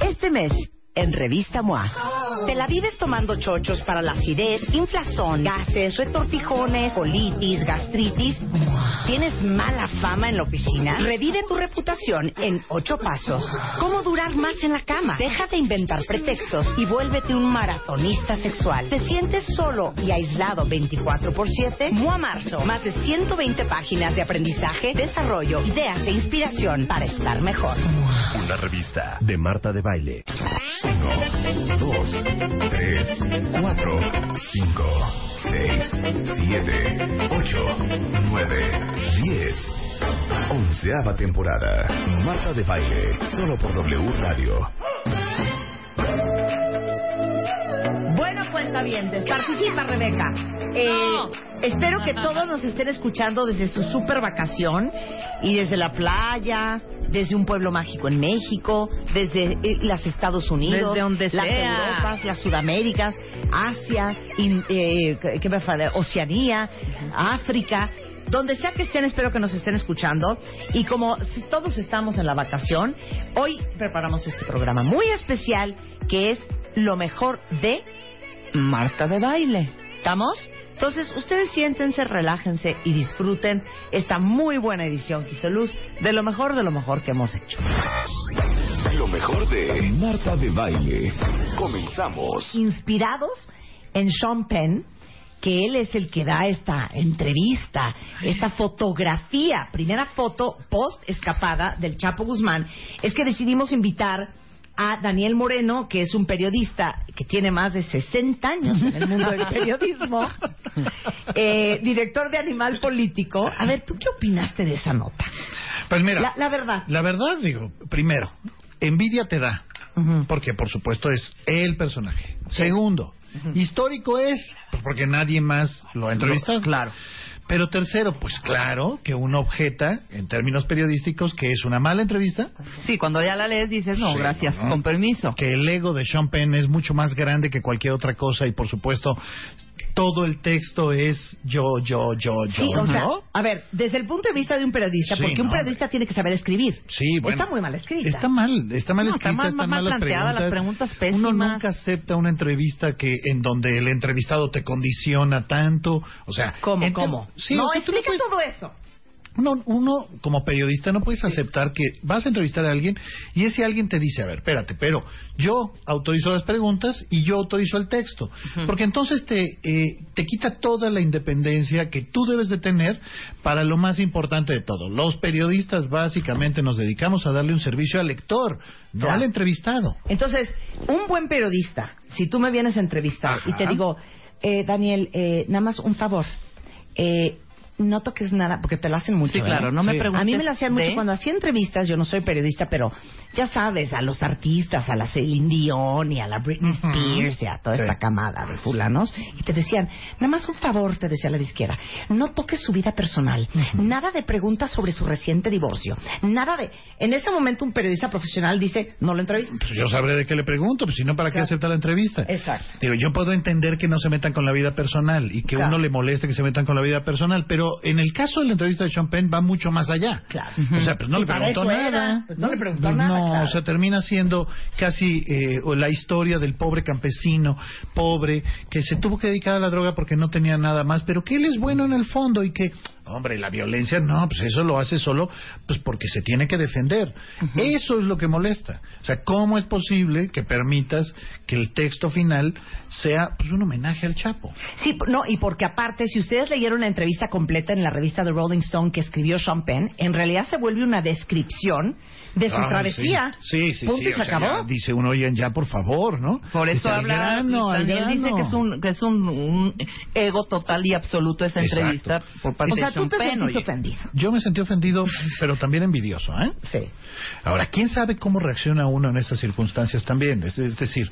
Este mes, en Revista MOA, te la vives tomando chochos para la acidez, inflazón, gases, retortijones, colitis, gastritis. ¿Tienes mala fama en la oficina? Revive tu reputación en ocho pasos. ¿Cómo durar más en la cama? Deja de inventar pretextos y vuélvete un maratonista sexual. ¿Te sientes solo y aislado 24 por 7? MOA Marzo. Más de 120 páginas de aprendizaje, desarrollo, ideas e inspiración para estar mejor. Una revista de Marta de Baile. Uno, dos, tres, cuatro, cinco, seis, siete, ocho, nueve, diez. Onceava temporada. Marta de Baile. Solo por W Radio. Bueno, cuentavientes, participa Rebeca. Eh, espero que todos nos estén escuchando desde su super vacación y desde la playa, desde un pueblo mágico en México, desde eh, los Estados Unidos, Desde donde las sea. Europas, las Sudaméricas, Asia, in- eh, ¿qué me falta? Oceanía, África. Donde sea que estén, espero que nos estén escuchando. Y como todos estamos en la vacación, hoy preparamos este programa muy especial que es lo mejor de Marta de Baile. ¿Estamos? Entonces, ustedes siéntense, relájense y disfruten esta muy buena edición que hizo Luz de lo mejor de lo mejor que hemos hecho. Lo mejor de Marta de Baile. Comenzamos. Inspirados en Sean Penn, que él es el que da esta entrevista, esta fotografía, primera foto post escapada del Chapo Guzmán, es que decidimos invitar a Daniel Moreno, que es un periodista que tiene más de 60 años en el mundo del periodismo, eh, director de Animal Político. A ver, ¿tú qué opinaste de esa nota? Pues mira, La, la verdad. la verdad, digo, primero, envidia te da, porque por supuesto es el personaje. Segundo, histórico es, pues porque nadie más lo ha entrevistado. Claro. Pero tercero, pues claro que uno objeta, en términos periodísticos, que es una mala entrevista, Sí, cuando ya la lees dices, no, Sí, gracias, ¿no? con permiso. que el ego de Sean Penn es mucho más grande que cualquier otra cosa y por supuesto todo el texto es yo, yo, yo, yo, Sí, o sea, ¿no? a ver, desde el punto de vista de un periodista, Sí, porque un periodista tiene que saber escribir. Sí, bueno. Está muy mal escrita. Está mal, está mal No, está escrita, mal- están mal planteada, las preguntas pésimas. Uno nunca acepta una entrevista que en donde el entrevistado te condiciona tanto, o sea, ¿Cómo, cómo? Sí, no, o sea, explica puedes- todo eso. Uno, uno como periodista no puedes aceptar que vas a entrevistar a alguien y ese alguien te dice, a ver, espérate, pero yo autorizo las preguntas y yo autorizo el texto. Porque entonces te, eh, te quita toda la independencia que tú debes de tener para lo más importante de todo. Los periodistas básicamente nos dedicamos a darle un servicio al lector, no al entrevistado. Entonces, un buen periodista, si tú me vienes a entrevistar Ajá. y te digo, eh, Daniel, eh, nada más un favor, eh, no toques nada, porque te lo hacen mucho. Sí, ¿eh? claro, no me preguntes A mí me lo hacían mucho de- cuando hacía entrevistas, yo no soy periodista, pero ya sabes, a los artistas, a la Celine Dion y a la Britney Spears y a toda esta camada de fulanos, y te decían, nada más un favor, te decía la disquera, no toques su vida personal, nada de preguntas sobre su reciente divorcio, nada de... En ese momento un periodista profesional dice, no lo entrevistes. Pues yo sabré de qué le pregunto, pues si no, ¿para qué acepta la entrevista? Exacto. Digo, yo puedo entender que no se metan con la vida personal y que Claro. uno le moleste que se metan con la vida personal, pero en el caso de la entrevista de Sean Penn va mucho más allá. Claro. O sea, pues no Sí, le preguntó nada. Pues no le preguntó nada, No, claro. o sea, termina siendo casi eh, la historia del pobre campesino, pobre, que se tuvo que dedicar a la droga porque no tenía nada más, pero que él es bueno en el fondo y que, hombre, la violencia, no, pues eso lo hace solo pues porque se tiene que defender. Eso es lo que molesta. O sea, ¿cómo es posible que permitas que el texto final sea pues un homenaje al Chapo? Sí, no, y porque aparte, si ustedes leyeron la entrevista completa en la revista The Rolling Stone que escribió Sean Penn, en realidad se vuelve una descripción de su Ah, travesía. Sí, sí, sí. Punto sí, y se o sea, acabó. ya dice uno, oye, ya por favor, ¿no? Por eso habla, grano, al Daniel dice que es un, que es un, un ego total y absoluto esa Exacto. entrevista por parte O sea, de te sentiste oye. ofendido. Yo me sentí ofendido, pero también envidioso, ¿eh? Sí. Ahora, ¿quién sabe cómo reacciona uno en estas circunstancias también? Es, es decir,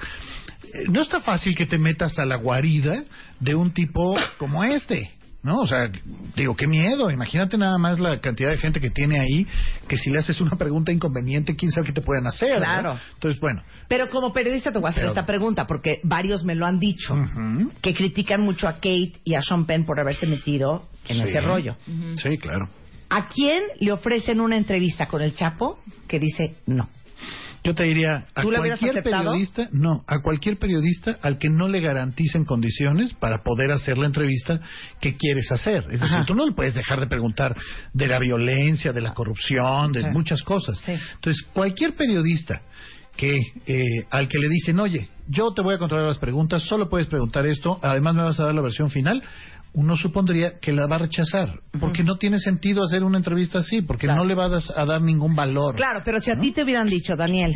eh, no está fácil que te metas a la guarida de un tipo como este. ¿No? O sea, digo, qué miedo. Imagínate nada más la cantidad de gente que tiene ahí, que si le haces una pregunta inconveniente, quién sabe qué te pueden hacer. Claro. Entonces, bueno. Pero como periodista te voy a hacer Pero- esta pregunta, porque varios me lo han dicho, que critican mucho a Kate y a Sean Penn por haberse metido en Sí. ese rollo. Sí, claro. ¿A quién le ofrecen una entrevista con el Chapo que dice no? Yo te diría a ¿Tú lo hubieras cualquier periodista, no, a cualquier periodista al que no le garanticen condiciones para poder hacer la entrevista que quieres hacer. Es decir, tú no le puedes dejar de preguntar de la violencia, de la corrupción, de Sí. muchas cosas. Sí. Entonces, cualquier periodista que eh, al que le dicen, oye, yo te voy a controlar las preguntas, solo puedes preguntar esto, además me vas a dar la versión final, uno supondría que la va a rechazar, porque no tiene sentido hacer una entrevista así, porque Claro. no le va a, das- a dar ningún valor. Claro, pero si a ti te hubieran dicho, Daniel,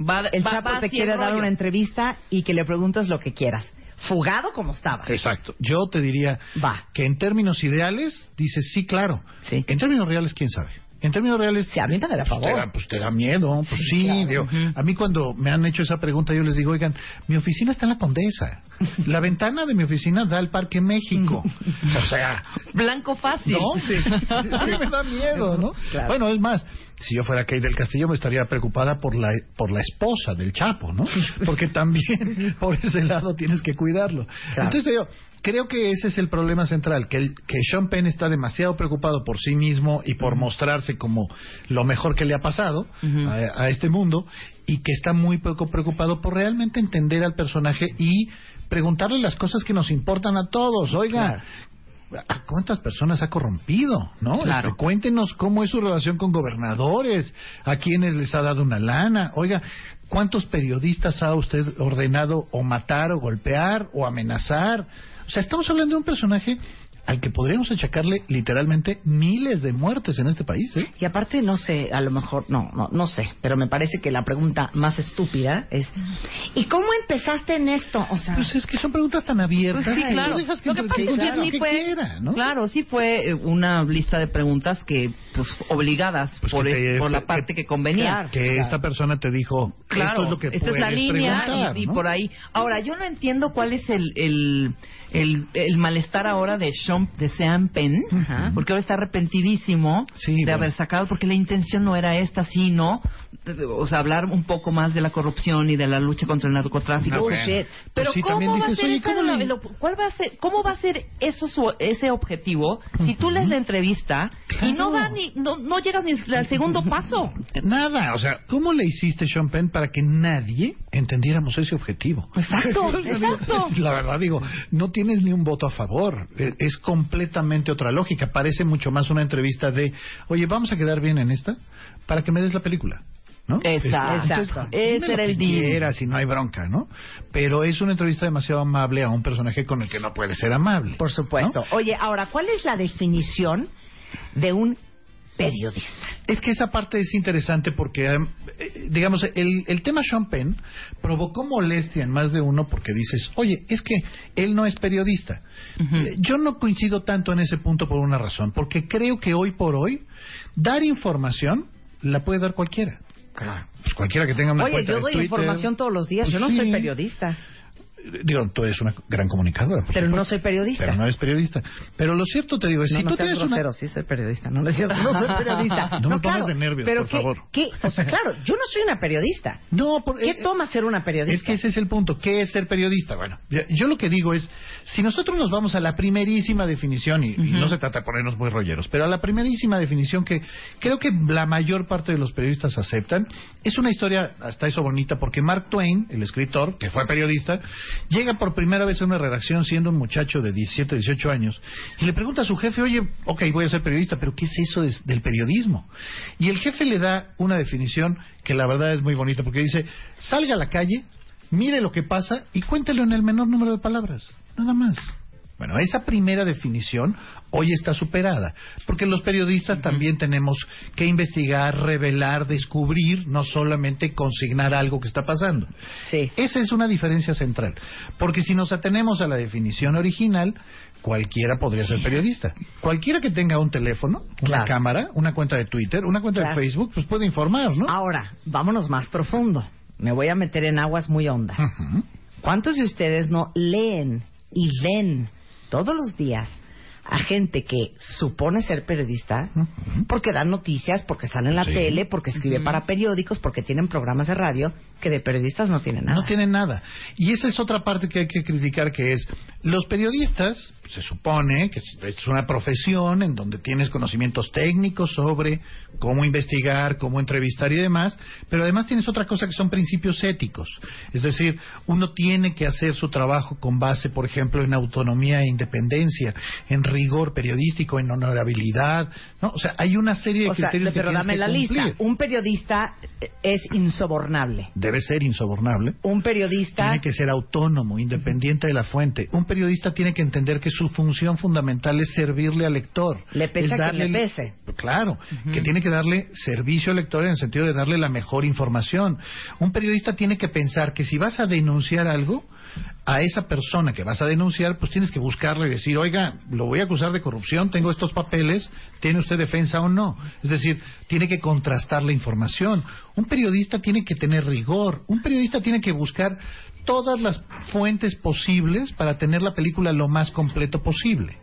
Va, el va- Chapo va te quiere dar rollo. una entrevista y que le preguntas lo que quieras. Fugado como estaba. Exacto. Yo te diría Va. que en términos ideales, dices sí, claro. Sí. En términos reales, quién sabe. En términos reales, Sí, a mí da pues, favor. te da, pues te da miedo. Pues sí, claro. digo, a mí cuando me han hecho esa pregunta, yo les digo, oigan, mi oficina está en la Condesa. La ventana de mi oficina da al Parque México. O sea, Blanco fácil. no, sí, sí me da miedo, ¿no? Claro. Bueno, es más, si yo fuera Kate del Castillo me estaría preocupada por la por la esposa del Chapo, ¿no? Porque también por ese lado tienes que cuidarlo. Claro. Entonces te digo, creo que ese es el problema central, que el, que Sean Penn está demasiado preocupado por sí mismo y por mostrarse como lo mejor que le ha pasado a, a este mundo y que está muy poco preocupado por realmente entender al personaje y preguntarle las cosas que nos importan a todos. Oiga, ¿A cuántas personas ha corrompido? ¿No? Claro. Este, cuéntenos cómo es su relación con gobernadores, a quienes les ha dado una lana. Oiga, ¿cuántos periodistas ha usted ordenado o matar o golpear o amenazar? O sea, estamos hablando de un personaje al que podríamos achacarle literalmente miles de muertes en este país, ¿eh? Y aparte, no sé, a lo mejor, no, no, no sé, pero me parece que la pregunta más estúpida es, ¿y cómo empezaste en esto? O sea, Pues es que son preguntas tan abiertas. Pues sí, que claro. que Lo que pasa es que sí que fue, quiera, ¿no? claro, sí fue eh, una lista de preguntas que, pues, obligadas Pues por, que te- por la que- parte que convenía. Claro. Que esta persona te dijo, Claro, esto es lo que esta es la línea y, y ¿no? por ahí. Ahora, yo no entiendo cuál es el, el, el, el malestar ahora de Sean, de Sean Penn, porque ahora está arrepentidísimo Sí, de bueno. haber sacado, porque la intención no era esta, sino, de- o sea, hablar un poco más de la corrupción y de la lucha contra el narcotráfico. No, bueno. Pero Pues ¿cómo va a dices, ser oye, ¿cómo la- cuál va a ser cómo va a ser eso su- ese objetivo si tú lees la entrevista y no da ni no, no llegas ni al segundo paso? Nada, o sea, ¿cómo le hiciste, Sean Penn, para que nadie entendiéramos ese objetivo? Exacto, exacto. La verdad digo, no tienes ni un voto a favor. Eh, Es completamente otra lógica. Parece mucho más una entrevista de, oye, vamos a quedar bien en esta para que me des la película. ¿No? Exacto. Dime Ese era el quieras y no hay bronca, ¿no? Pero es una entrevista demasiado amable a un personaje con el que no puede ser amable. por supuesto. ¿no? Oye, ahora, ¿cuál es la definición de un periodista? Es que esa parte es interesante porque, eh, digamos, el, el tema Sean Penn provocó molestia en más de uno porque dices, oye, es que él no es periodista. Eh, Yo no coincido tanto en ese punto por una razón, porque creo que hoy por hoy dar información la puede dar cualquiera. Pues cualquiera que tenga una Oye, cuenta yo de doy Twitter. información todos los días. Pues yo no sí. soy periodista. Digo, tú eres una gran comunicadora. Pero no supuesto. soy periodista. Pero no eres periodista. Pero lo cierto te digo, es, No, si no tú seas tienes una... grosero, sí soy periodista, no, no es cierto, no soy periodista. No me pongas claro, de nervios, pero por ¿qué- favor. qué? O sea, claro, yo no soy una periodista. No, por- ¿Qué eh, toma ser una periodista? Es que ese es el punto. ¿Qué es ser periodista? Bueno, yo lo que digo es, si nosotros nos vamos a la primerísima definición, y, y no se trata de ponernos muy rolleros, pero a la primerísima definición que creo que la mayor parte de los periodistas aceptan, es una historia hasta eso bonita, porque Mark Twain, el escritor, que fue periodista, llega por primera vez a una redacción siendo un muchacho de 17, 18 años, y le pregunta a su jefe, oye, ok, voy a ser periodista, pero ¿qué es eso de- del periodismo? Y el jefe le da una definición que la verdad es muy bonita, porque dice, salga a la calle, mire lo que pasa y cuéntelo en el menor número de palabras. Nada más. Bueno, esa primera definición hoy está superada, porque los periodistas también tenemos que investigar, revelar, descubrir, no solamente consignar algo que está pasando. Sí. Esa es una diferencia central, porque si nos atenemos a la definición original, cualquiera podría ser periodista. Cualquiera que tenga un teléfono, una Claro. cámara, una cuenta de Twitter, una cuenta Claro. de Facebook, pues puede informar, ¿no? Ahora, vámonos más profundo. Me voy a meter en aguas muy hondas. Ujú. ¿Cuántos de ustedes no leen y ven todos los días a gente que supone ser periodista porque dan noticias, porque sale en la Sí. tele, porque escribe para periódicos, porque tienen programas de radio que de periodistas no tienen nada? No tienen nada. Y esa es otra parte que hay que criticar, que es, los periodistas, se supone que es- es una profesión en donde tienes conocimientos técnicos sobre cómo investigar, cómo entrevistar y demás, pero además tienes otra cosa que son principios éticos. Es decir, uno tiene que hacer su trabajo con base, por ejemplo, en autonomía e independencia, en rigor periodístico, en honorabilidad, ¿no? O sea, hay una serie de O sea, criterios que pero tienes dame que la cumplir. lista. Un periodista eh, es insobornable. Debe ser insobornable. Un periodista Tiene que ser autónomo, independiente de la fuente. Un periodista tiene que entender que su función fundamental es servirle al lector. Le pese Es a quien darle le pese. Claro, que tiene que darle servicio al lector en el sentido de darle la mejor información. Un periodista tiene que pensar que si vas a denunciar algo, a esa persona que vas a denunciar, pues tienes que buscarle y decir, oiga, lo voy a acusar de corrupción, tengo estos papeles, ¿tiene usted defensa o no? Es decir, tiene que contrastar la información. Un periodista tiene que tener rigor, un periodista tiene que buscar todas las fuentes posibles para tener la película lo más completo posible.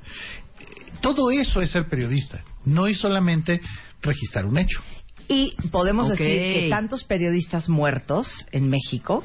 Todo eso es ser periodista, no es solamente registrar un hecho. Y podemos decir que tantos periodistas muertos en México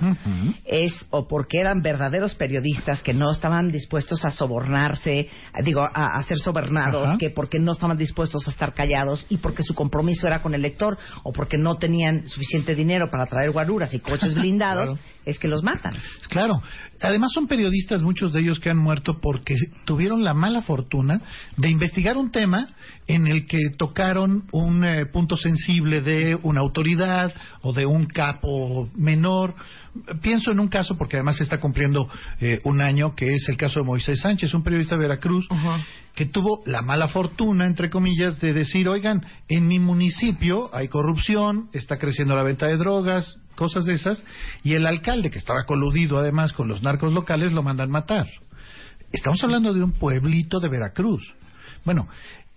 es o porque eran verdaderos periodistas que no estaban dispuestos a sobornarse, digo, a, a ser sobornados, que porque no estaban dispuestos a estar callados y porque su compromiso era con el lector o porque no tenían suficiente dinero para traer guaruras y coches blindados, Claro. Es que los matan. Claro. Además son periodistas, muchos de ellos que han muerto porque tuvieron la mala fortuna de investigar un tema en el que tocaron un eh, punto sensible de una autoridad o de un capo menor. Pienso en un caso, porque además se está cumpliendo eh, un año, que es el caso de Moisés Sánchez, un periodista de Veracruz, que tuvo la mala fortuna, entre comillas, de decir, oigan, en mi municipio hay corrupción, está creciendo la venta de drogas, cosas de esas, y el alcalde, que estaba coludido además con los narcos locales, lo mandan matar. Estamos hablando de un pueblito de Veracruz. Bueno,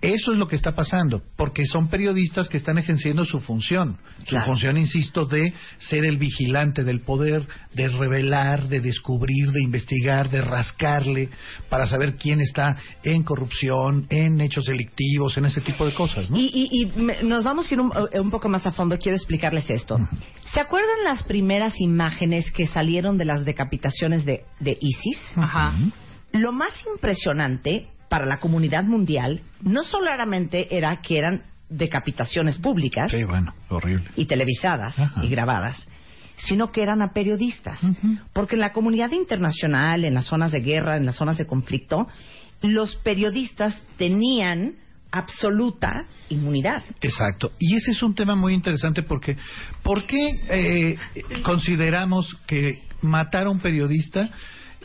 eso es lo que está pasando, porque son periodistas que están ejerciendo su función. Su función, insisto, de ser el vigilante del poder, de revelar, de descubrir, de investigar, de rascarle, para saber quién está en corrupción, en hechos delictivos, en ese tipo de cosas, ¿no? Y, y- y me- nos vamos a ir un, eh, un poco más a fondo. Quiero explicarles esto. ¿Se acuerdan las primeras imágenes que salieron de las decapitaciones de, de ISIS? Ajá. Lo más impresionante para la comunidad mundial no solamente era que eran decapitaciones públicas Sí, bueno, horrible. y televisadas Ajá. y grabadas, sino que eran a periodistas. Porque en la comunidad internacional, en las zonas de guerra, en las zonas de conflicto, los periodistas tenían absoluta inmunidad. Exacto. Y ese es un tema muy interesante porque, ¿por qué eh, consideramos que matar a un periodista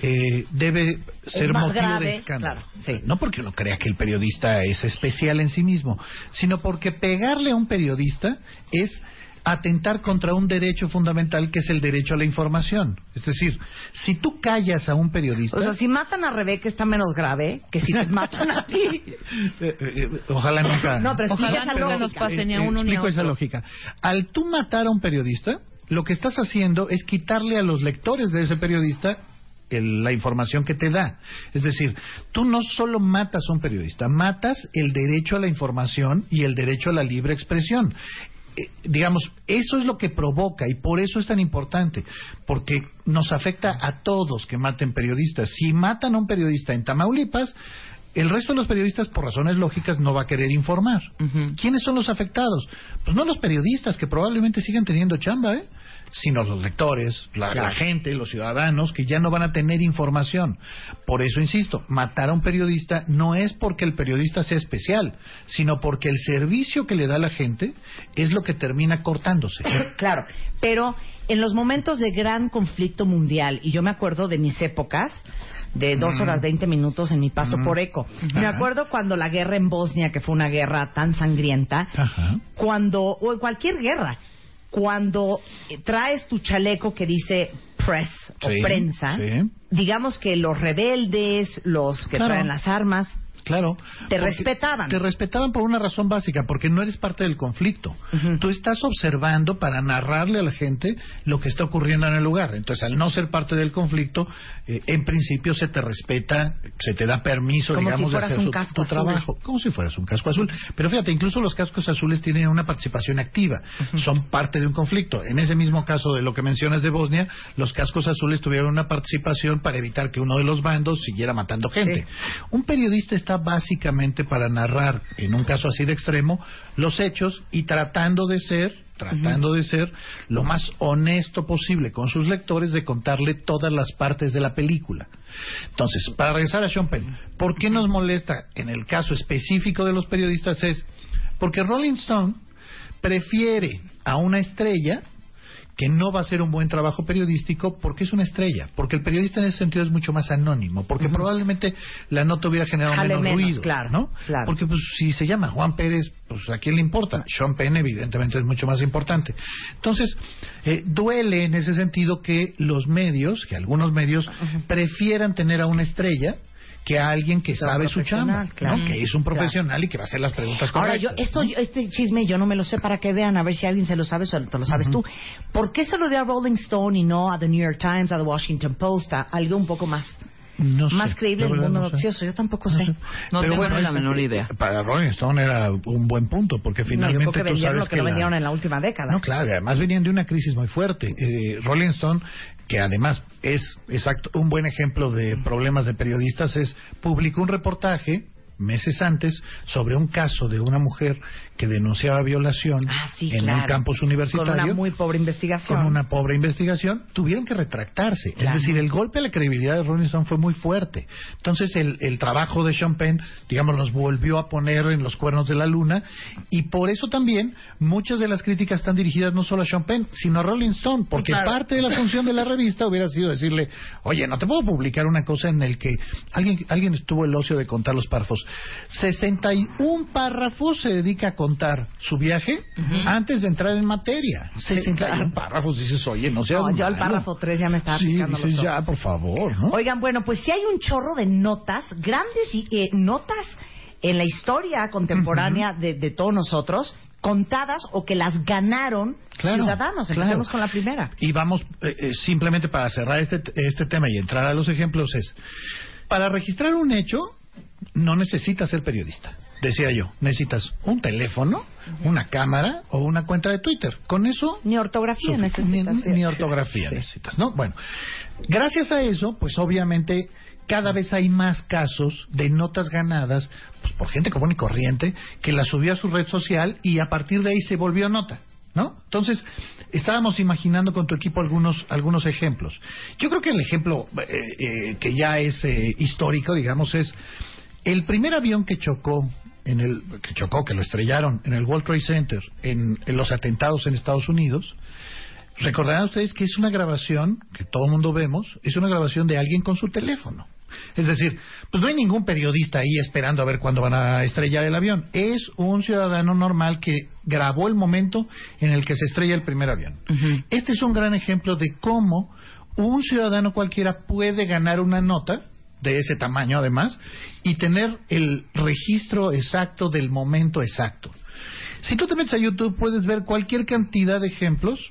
eh, debe ser motivo grave, de escándalo? claro, sí. No porque uno crea que el periodista es especial en sí mismo, sino porque pegarle a un periodista es atentar contra un derecho fundamental que es el derecho a la información. Es decir, si tú callas a un periodista... O sea, si matan a Rebeca está menos grave que si te matan a ti. Eh, eh, ojalá nunca. No, pero Ojalá esa nunca nos pase ni a uno ni a explico esa otro. lógica. Al tú matar a un periodista, lo que estás haciendo es quitarle a los lectores de ese periodista el- la información que te da. Es decir, tú no solo matas a un periodista, matas el derecho a la información y el derecho a la libre expresión. Eh, digamos, eso es lo que provoca y por eso es tan importante, porque nos afecta a todos que maten periodistas. Si matan a un periodista en Tamaulipas, el resto de los periodistas, por razones lógicas, no va a querer informar. ¿Quiénes son los afectados? Pues no los periodistas, que probablemente sigan teniendo chamba, ¿eh? sino los lectores, la, la gente, los ciudadanos, que ya no van a tener información. Por eso, insisto, matar a un periodista no es porque el periodista sea especial, sino porque el servicio que le da la gente es lo que termina cortándose. Claro, pero en los momentos de gran conflicto mundial, y yo me acuerdo de mis épocas, de dos Mm. horas veinte minutos en mi paso por eco. Me acuerdo cuando la guerra en Bosnia, que fue una guerra tan sangrienta, cuando, o en cualquier guerra, cuando traes tu chaleco que dice press o prensa, sí. digamos que los rebeldes, los que Claro. traen las armas, Claro. Te respetaban. Te respetaban por una razón básica, porque no eres parte del conflicto. Tú estás observando para narrarle a la gente lo que está ocurriendo en el lugar. Entonces, al no ser parte del conflicto, eh, en principio se te respeta, se te da permiso, Como si digamos, de hacer un su- casco tu azul. trabajo. Como si fueras un casco azul. Pero fíjate, incluso los cascos azules tienen una participación activa. Son parte de un conflicto. En ese mismo caso de lo que mencionas de Bosnia, los cascos azules tuvieron una participación para evitar que uno de los bandos siguiera matando gente. Sí. Un periodista está básicamente para narrar, en un caso así de extremo, los hechos y tratando de ser, tratando de ser lo más honesto posible con sus lectores de contarle todas las partes de la película. Entonces, para regresar a Sean Penn, ¿por qué nos molesta en el caso específico de los periodistas? Es porque Rolling Stone prefiere a una estrella que no va a hacer un buen trabajo periodístico porque es una estrella, porque el periodista en ese sentido es mucho más anónimo, porque probablemente la nota hubiera generado Jale menos, menos, ruido, claro, ¿no? claro. Porque pues si se llama Juan Pérez, pues a quién le importa. Sean Penn evidentemente es mucho más importante. Entonces, eh, duele en ese sentido que los medios, que algunos medios prefieran tener a una estrella que a alguien que sabe su chamba, claro. ¿no? que es un Claro. profesional y que va a hacer las preguntas Ahora, correctas. yo, esto, ¿no? yo- este chisme yo no me lo sé para que vean, a ver si alguien se lo sabe o te lo sabes tú. ¿Por qué se lo dio a Rolling Stone y no a The New York Times, a The Washington Post, a algo un poco más, No sé, más creíble el mundo no sé. noticioso? Yo tampoco sé. No tengo ni la menor idea. Para Rolling Stone era un buen punto, porque No, yo finalmente creo que tú sabes lo que, no la- vendieron en la última década. No, claro, además venían de una crisis muy fuerte. Eh, Rolling Stone, que además es exacto un buen ejemplo de problemas de periodistas, es publicó un reportaje meses antes sobre un caso de una mujer que denunciaba violación Ah, sí, en claro. un campus universitario Con una muy pobre investigación. con una pobre investigación, tuvieron que retractarse. Claro. Es decir, el golpe a la credibilidad de Rolling Stone fue muy fuerte. Entonces, el, el trabajo de Sean Penn, digamos, los volvió a poner en los cuernos de la luna. Y por eso también muchas de las críticas están dirigidas no solo a Sean Penn, sino a Rolling Stone. Porque Claro. parte de la función de la revista hubiera sido decirle, oye, no te puedo publicar una cosa en el que alguien, alguien estuvo el ocio de contar los párrafos. 61 párrafos se dedica a contar su viaje antes de entrar en materia. 61 claro. párrafos, dices, oye, no seas No, yo al párrafo 3 ya me estaba Sí, picando dices, los ya, por favor, ¿no? Oigan, bueno, pues sí hay un chorro de notas, grandes y, eh, notas en la historia contemporánea de, de todos nosotros, contadas o que las ganaron Claro, ciudadanos. claro. Empecemos con la primera. Y vamos, eh, eh, simplemente para cerrar este, este tema y entrar a los ejemplos, es, para registrar un hecho, no necesitas ser periodista. Decía yo, necesitas un teléfono, una cámara o una cuenta de Twitter. Con eso Ni ortografía necesitas. Ni, ni ortografía Sí. necesitas, ¿no? Bueno, gracias a eso, pues obviamente cada vez hay más casos de notas ganadas pues, por gente común y corriente que la subió a su red social y a partir de ahí se volvió nota. ¿No? Entonces, estábamos imaginando con tu equipo algunos, algunos ejemplos. Yo creo que el ejemplo eh, eh, que ya es eh, histórico, digamos, es el primer avión que chocó en el que chocó, que lo estrellaron en el World Trade Center en, en los atentados en Estados Unidos. Recordarán ustedes que es una grabación que todo el mundo vemos, es una grabación de alguien con su teléfono. Es decir, pues no hay ningún periodista ahí esperando a ver cuándo van a estrellar el avión. Es un ciudadano normal que grabó el momento en el que se estrella el primer avión. Este es un gran ejemplo de cómo un ciudadano cualquiera puede ganar una nota de ese tamaño además y tener el registro exacto del momento exacto. Si tú te metes a YouTube puedes ver cualquier cantidad de ejemplos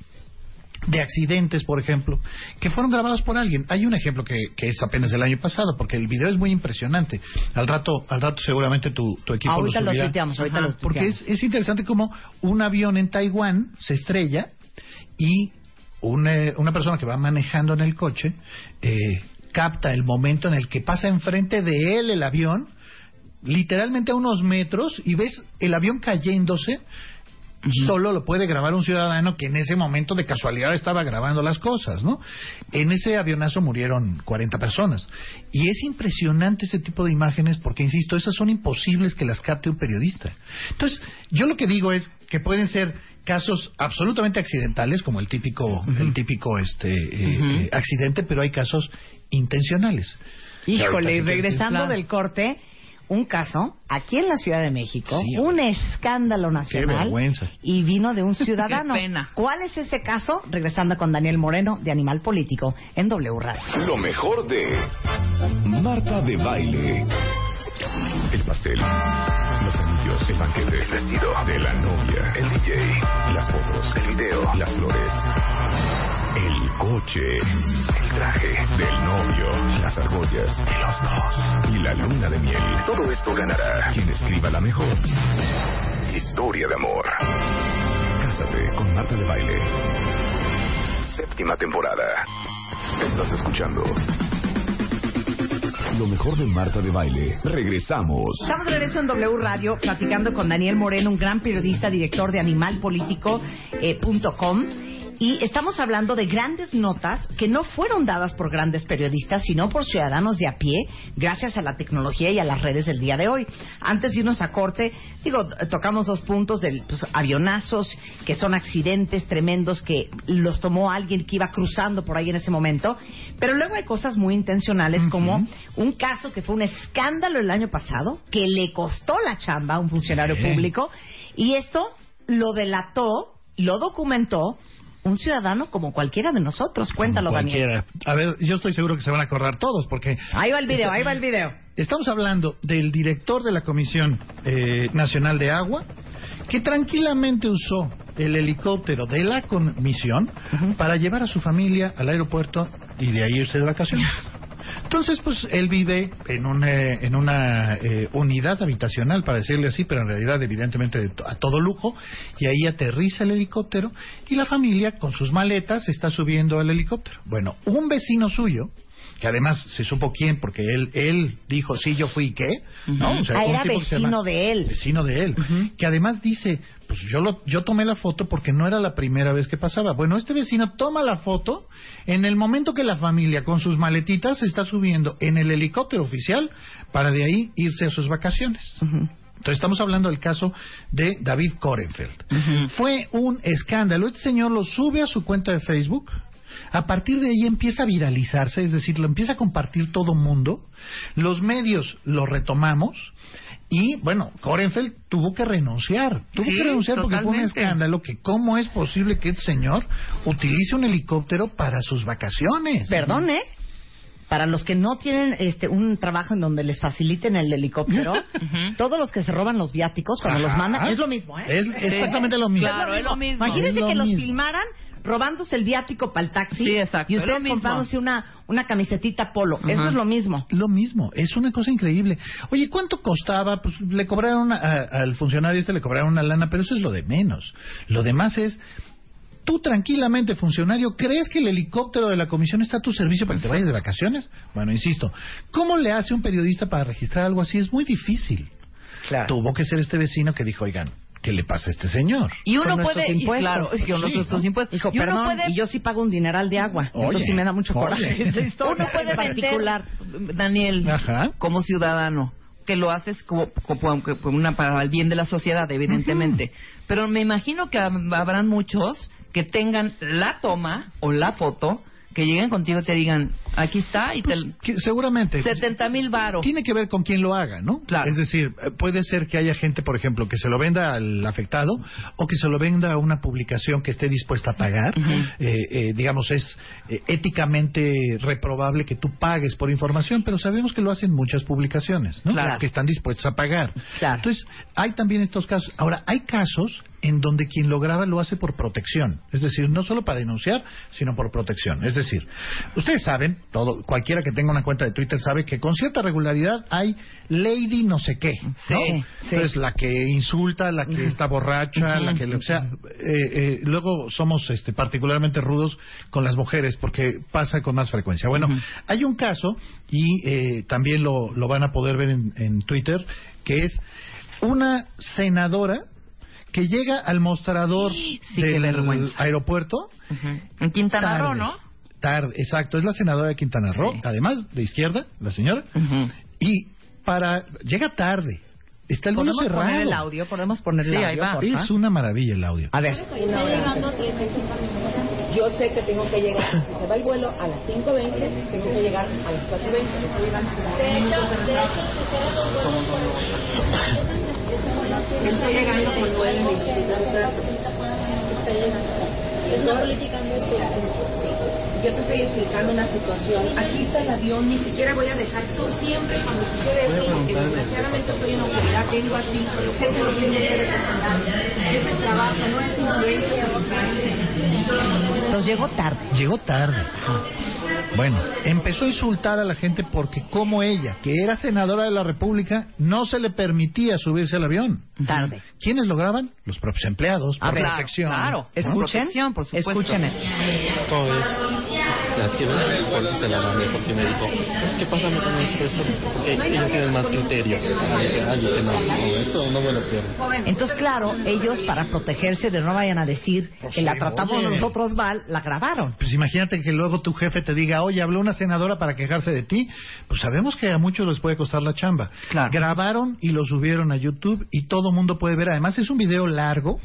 de accidentes, por ejemplo, que fueron grabados por alguien. Hay un ejemplo que, que es apenas del año pasado, porque el video es muy impresionante. Al rato, al rato seguramente tu, tu equipo Ahorita lo lo subirá. tuiteamos, ahorita Ajá, lo Porque es, es interesante como un avión en Taiwán se estrella y un, eh, una persona que va manejando en el coche eh, capta el momento en el que pasa enfrente de él el avión, literalmente a unos metros, y ves el avión cayéndose. Solo lo puede grabar un ciudadano que en ese momento de casualidad estaba grabando las cosas, ¿no? En ese avionazo murieron 40 personas. Y es impresionante ese tipo de imágenes porque, insisto, esas son imposibles que las capte un periodista. Entonces, yo lo que digo es que pueden ser casos absolutamente accidentales, como el típico, el típico este, eh, eh, accidente, pero hay casos intencionales. Híjole, regresando del corte, un caso aquí en la Ciudad de México, Sí, un escándalo nacional vergüenza. y vino de un ciudadano. Qué pena. ¿Cuál es ese caso? Regresando con Daniel Moreno de Animal Político en W Radio. Lo mejor de Marta de Baile. El pastel, los anillos, el banquete, el vestido de la novia, el DJ, las fotos, el video, las flores, el coche, el traje del novio, las argollas, los dos y la luna de miel. Todo esto ganará quien escriba la mejor historia de amor. Cásate con Marta de Baile. Séptima temporada. Estás escuchando lo mejor de Marta de Baile. Regresamos. Estamos de regreso en W Radio platicando con Daniel Moreno, un gran periodista, director de animalpolitico.com. y estamos hablando de grandes notas que no fueron dadas por grandes periodistas, sino por ciudadanos de a pie, gracias a la tecnología y a las redes del día de hoy. Antes de irnos a corte, digo, tocamos dos puntos del pues, avionazos, que son accidentes tremendos que los tomó alguien que iba cruzando por ahí en ese momento, pero luego hay cosas muy intencionales como un caso que fue un escándalo el año pasado, que le costó la chamba a un funcionario Sí. público, y esto lo delató, lo documentó un ciudadano como cualquiera de nosotros. Cuéntalo, Daniel. Cualquiera. A ver, yo estoy seguro que se van a acordar todos, porque Ahí va el video, ahí va el video. estamos hablando del director de la Comisión eh, Nacional de Agua, que tranquilamente usó el helicóptero de la comisión para llevar a su familia al aeropuerto y de ahí irse de vacaciones. Entonces, pues él vive en una, en una eh, unidad habitacional, para decirle así, pero en realidad, evidentemente, de a todo lujo, y ahí aterriza el helicóptero y la familia, con sus maletas, está subiendo al helicóptero. Bueno, un vecino suyo, que además se supo quién, porque él, él dijo, sí, yo fui, ¿qué? ¿No? O sea, Ah, era vecino de él. Vecino de él. Que además dice, pues yo, lo, yo tomé la foto porque no era la primera vez que pasaba. Bueno, este vecino toma la foto en el momento que la familia con sus maletitas se está subiendo en el helicóptero oficial para de ahí irse a sus vacaciones. Entonces estamos hablando del caso de David Korenfeld. Fue un escándalo. Este señor lo sube a su cuenta de Facebook. A partir de ahí empieza a viralizarse, es decir, lo empieza a compartir todo mundo. Los medios lo retomamos. Y bueno, Korenfeld tuvo que renunciar. Tuvo Sí, que renunciar porque fue un escándalo que cómo es posible que este señor utilice un helicóptero para sus vacaciones. Perdón, ¿eh? Para los que no tienen este un trabajo en donde les faciliten el helicóptero, todos los que se roban los viáticos cuando los mandan, es lo mismo, ¿eh? Es exactamente lo mismo. Claro, es lo mismo. Imagínense Es lo que los filmaran robándose el viático para el taxi Sí, exacto, y ustedes comprándose una, una camisetita polo. Eso es lo mismo. Lo mismo, es una cosa increíble. Oye, ¿cuánto costaba? Pues le cobraron a- al funcionario este le cobraron una lana, pero eso es lo de menos. Lo demás es tú tranquilamente, funcionario, ¿crees que el helicóptero de la comisión está a tu servicio para que te vayas de vacaciones? Bueno, insisto, ¿cómo le hace un periodista para registrar algo así? Es muy difícil. Claro. Tuvo que ser este vecino que dijo, oigan, ¿qué le pasa a este señor? Y uno Con puede, y impuestos. claro, es que con Sí, nuestros ¿no? impuestos. Dijo, y uno perdón, puede, y yo sí pago un dineral de agua. Oye, Entonces sí me da mucho oye. coraje esa historia uno puede particular. Daniel, Ajá. como ciudadano, que lo haces como, como- como una, para el bien de la sociedad, evidentemente. Pero me imagino que hab- habrán muchos que tengan la toma o la foto, que lleguen contigo te digan, aquí está, y Pues, te... seguramente. 70 mil varos. Tiene que ver con quién lo haga, ¿no? Claro. Es decir, eh, puede ser que haya gente, por ejemplo, que se lo venda al afectado o que se lo venda a una publicación que esté dispuesta a pagar. Eh, eh, digamos, es eh, éticamente reprobable que tú pagues por información, pero sabemos que lo hacen muchas publicaciones, ¿no? Claro. Que están dispuestas a pagar. Claro. Entonces, hay también estos casos. Ahora, hay casos en donde quien lo graba lo hace por protección, es decir, no solo para denunciar, sino por protección. Es decir, ustedes saben, todo, cualquiera que tenga una cuenta de Twitter sabe que con cierta regularidad hay lady no sé qué, ¿no? Sí, sí. Entonces, la que insulta, la que está borracha, la que, o sea, eh, eh, luego somos este, particularmente rudos con las mujeres porque pasa con más frecuencia. Bueno, hay un caso y eh, también lo, lo van a poder ver en, en Twitter que es una senadora que llega al mostrador Sí, del aeropuerto. En Quintana Roo, tarde, ¿no? tarde, exacto, es la senadora de Quintana Roo, Sí. además de izquierda, la señora, y para llega tarde, está el vuelo ¿Podemos cerrado. poner el audio? ¿Podemos poner el Sí, audio, ahí va. Es una maravilla el audio. A ver. Está llegando 35 minutos Yo sé que tengo que llegar, si se va el vuelo a las 5.20, tengo que llegar a las 4.20. De hecho, de hecho, Estoy llegando como 9 Es una política muy yo te estoy explicando una situación. Aquí está el avión, ni siquiera voy a dejar. Tú siempre cuando sucede esto, porque desgraciadamente estoy en autoridad, tengo así, gente lo tiene que representar. Es trabajo, no es influencia. Entonces llegó tarde. Llegó tarde. Bueno, empezó a insultar a la gente porque como ella, que era senadora de la República, no se le permitía subirse al avión. Tarde. ¿Quiénes lo graban? Los propios empleados, por Ah, claro, protección. claro. ¿no? Escuchen, Protección, por supuesto. escuchen esto. ¿Cómo ves? La actividad del policía de la mami porque me dijo, ¿qué pasa con esto? Porque ellos tienen más criterio. Ay, que no, no, esto no me lo pierdo. Entonces, claro, ellos para protegerse de no vayan a decir Pues que la tratamos oye. nosotros mal, la grabaron. Pues imagínate que luego tu jefe te diga, oye, habló una senadora para quejarse de ti. Pues sabemos que a muchos les puede costar la chamba. Claro. Grabaron y lo subieron a YouTube y todo mundo puede ver. Además es un video largo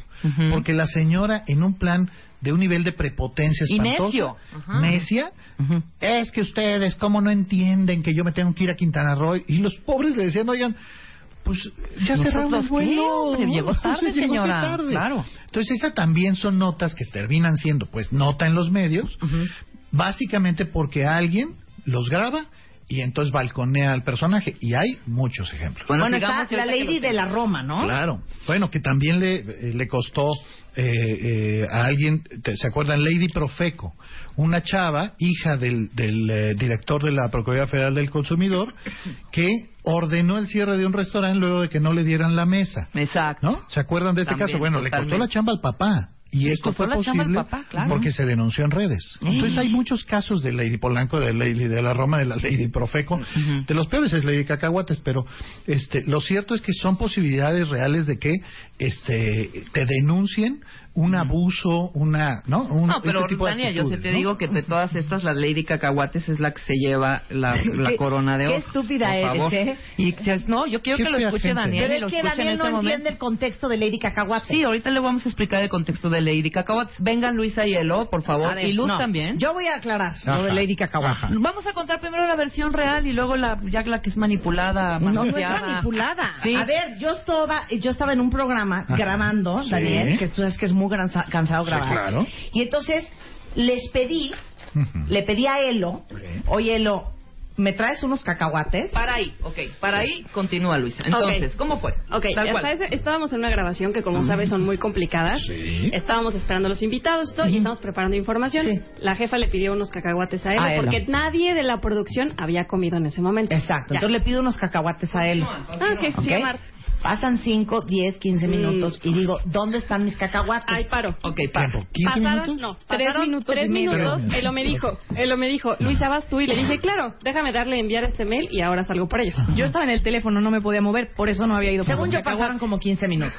porque la señora en un plan de un nivel de prepotencia Y espantoso, necio. Ajá. necia, Ujú. es que ustedes cómo no entienden que yo me tengo que ir a Quintana Roo y los pobres le decían, oigan, pues ya cerraron el ¿Nosotros qué, vuelo. Llegó tarde, llegó señora. tarde. Claro. Entonces esas también son notas que terminan siendo pues nota en los medios, básicamente porque alguien los graba y entonces balconea al personaje y hay muchos ejemplos. Bueno, está la Lady de la Roma, ¿no? Claro, bueno, que también le, eh, le costó eh, eh, a alguien, ¿se acuerdan? Lady Profeco, una chava, hija del, del eh, director de la Procuraduría Federal del Consumidor, que ordenó el cierre de un restaurante luego de que no le dieran la mesa. Exacto. ¿No? ¿Se acuerdan de este También, caso? Bueno, le costó la chamba al papá. Y esto fue posible papá, claro. porque se denunció en redes. Entonces hay muchos casos de Lady Polanco, de Lady de la Roma, de la Lady Profeco. De los peores es Lady Cacahuates, pero este, lo cierto es que son posibilidades reales de que este, te denuncien un abuso, una, ¿no? Un, No, pero este tipo yo actitudes, te ¿no? digo que de todas estas, la Lady Cacahuates es la que se lleva la, la Qué- corona de qué oro. estúpida Por eres, favor. ¿eh? Y si- no, yo quiero Qué que lo escuche gente. Daniel Pero y es lo que Daniel en no este entiende momento. el contexto de Lady Cacahuate. Sí, ahorita le vamos a explicar el contexto de Lady Cacahuates. Vengan Luisa y Elo, por favor, ver, y Luz no, también. Yo voy a aclarar lo Ajá, de Lady Cacahuate. ajá. Vamos a contar primero la versión real y luego la ya la que es manipulada, No, no es manoseada. manipulada. Sí. A ver, yo estaba, yo estaba en un programa Ajá. grabando, Sí. Daniel, que tú sabes que es muy cansa- cansado Sí, grabar. claro. Y entonces les pedí, le pedí a Elo, oye Elo, ¿me traes unos cacahuates? Para ahí, ok. Para ahí continúa Luisa. Entonces. ¿cómo fue? Ok, ese- estábamos en una grabación que como sabes son muy complicadas. Sí. Estábamos esperando a los invitados y todo, y estábamos preparando información. Sí. La jefa le pidió unos cacahuates a él A Elo. porque nadie de la producción había comido en ese momento. Exacto, Ya. entonces le pido unos cacahuates a Elo. Ah, ok, sí, ¿Ok? Pasan 5, 10, 15 Mm. minutos y digo, ¿dónde están mis cacahuates? Ay, paro. Ok. Tiempo, 15 Pasaron, minutos. no, Tres minutos tres minutos. Él me dijo, él me dijo, Luisa, vas tú. Y le dije, claro, déjame darle enviar este mail y ahora salgo por ellos. Yo estaba en el teléfono, no me podía mover, por eso no había ido por Según los yo pasaron como 15 minutos.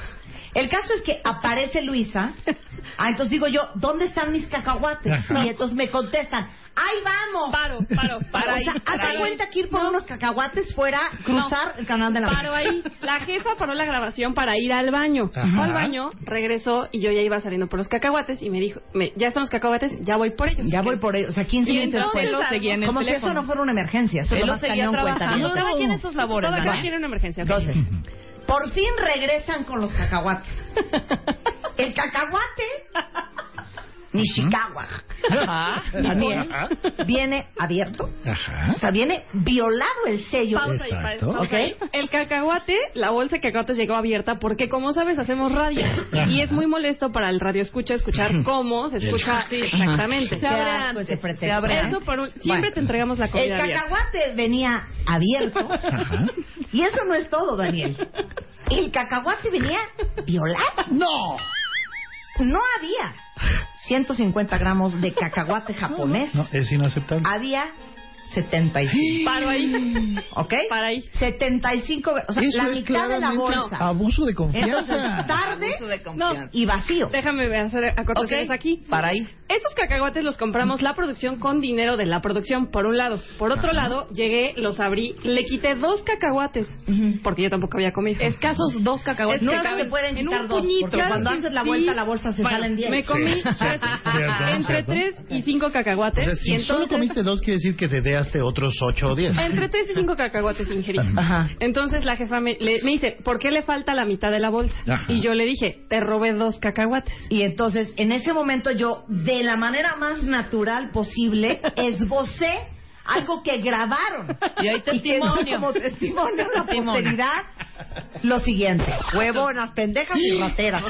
El caso es que aparece Luisa. Ah, entonces digo yo, ¿dónde están mis cacahuates? Ajá. Y entonces me contestan, ¡ahí vamos! Paro, paro, paro o ahí. sea, haz de cuenta que ir por unos cacahuates fuera cruzar el canal de la Paro ahí. La jefa paró la grabación para ir al baño. Ajá. Fue al baño, regresó y yo ya iba saliendo por los cacahuates y me dijo, me- ya están los cacahuates, ya voy por ellos. Ya voy por ellos, o sea, 15 Y minutos después. Elo seguía en el Como si eso no fuera una emergencia. Eso es Él lo más seguía trabajando. cuenta Cada quien en sus labores, Todavía Daniel. tiene una emergencia. Entonces, por fin regresan con los cacahuates. El cacahuate Nishikawa. Ajá. También viene abierto. Ajá. O sea, viene violado el sello. Pausa ahí, Exacto. pausa ahí. El cacahuate, la bolsa de cacahuates llegó abierta porque, como sabes, hacemos radio. Y es muy molesto para el radio escucha escuchar cómo se escucha Sí. exactamente. Se abre antes, pretexto. se abre Eso antes. por un- siempre Bueno. te entregamos la El comida abierta. cacahuate venía abierto. Ajá. Y eso no es todo, Daniel. El cacahuate venía violado. ¡No! No había 150 gramos de cacahuate japonés. No, es inaceptable. Había 75. Paro ahí. ¿Ok? Para ahí. 75, o sea, Eso la es mitad de la claramente bolsa. abuso de Entonces, confianza. tarde Abuso de confianza. y vacío. Déjame hacer acotaciones Ok, aquí. Para ahí. Estos cacahuates los compramos la producción con dinero de la producción, por un lado. Por otro lado, llegué, los abrí, le quité dos cacahuates, porque yo tampoco había comido. Escasos dos cacahuates. No que se caben pueden en quitar un dos, puñito. porque cuando haces la vuelta la bolsa se Bueno, salen 10. Me comí Sí. tres- Cierto, entre cierto. tres y cinco cacahuates. O sea, y si solo comiste dos, quiere decir que te otros ocho o diez. Entre tres y cinco cacahuates ingerí. Ajá. Entonces la jefa me, le- me dice, ¿por qué le falta la mitad de la bolsa? Ajá. Y yo le dije, te robé dos cacahuates. Y entonces, en ese momento yo, de la manera más natural posible, esbocé algo que grabaron. Y hay testimonio. como testimonio a la posteridad. Lo siguiente, huevonas, pendejas y rateras.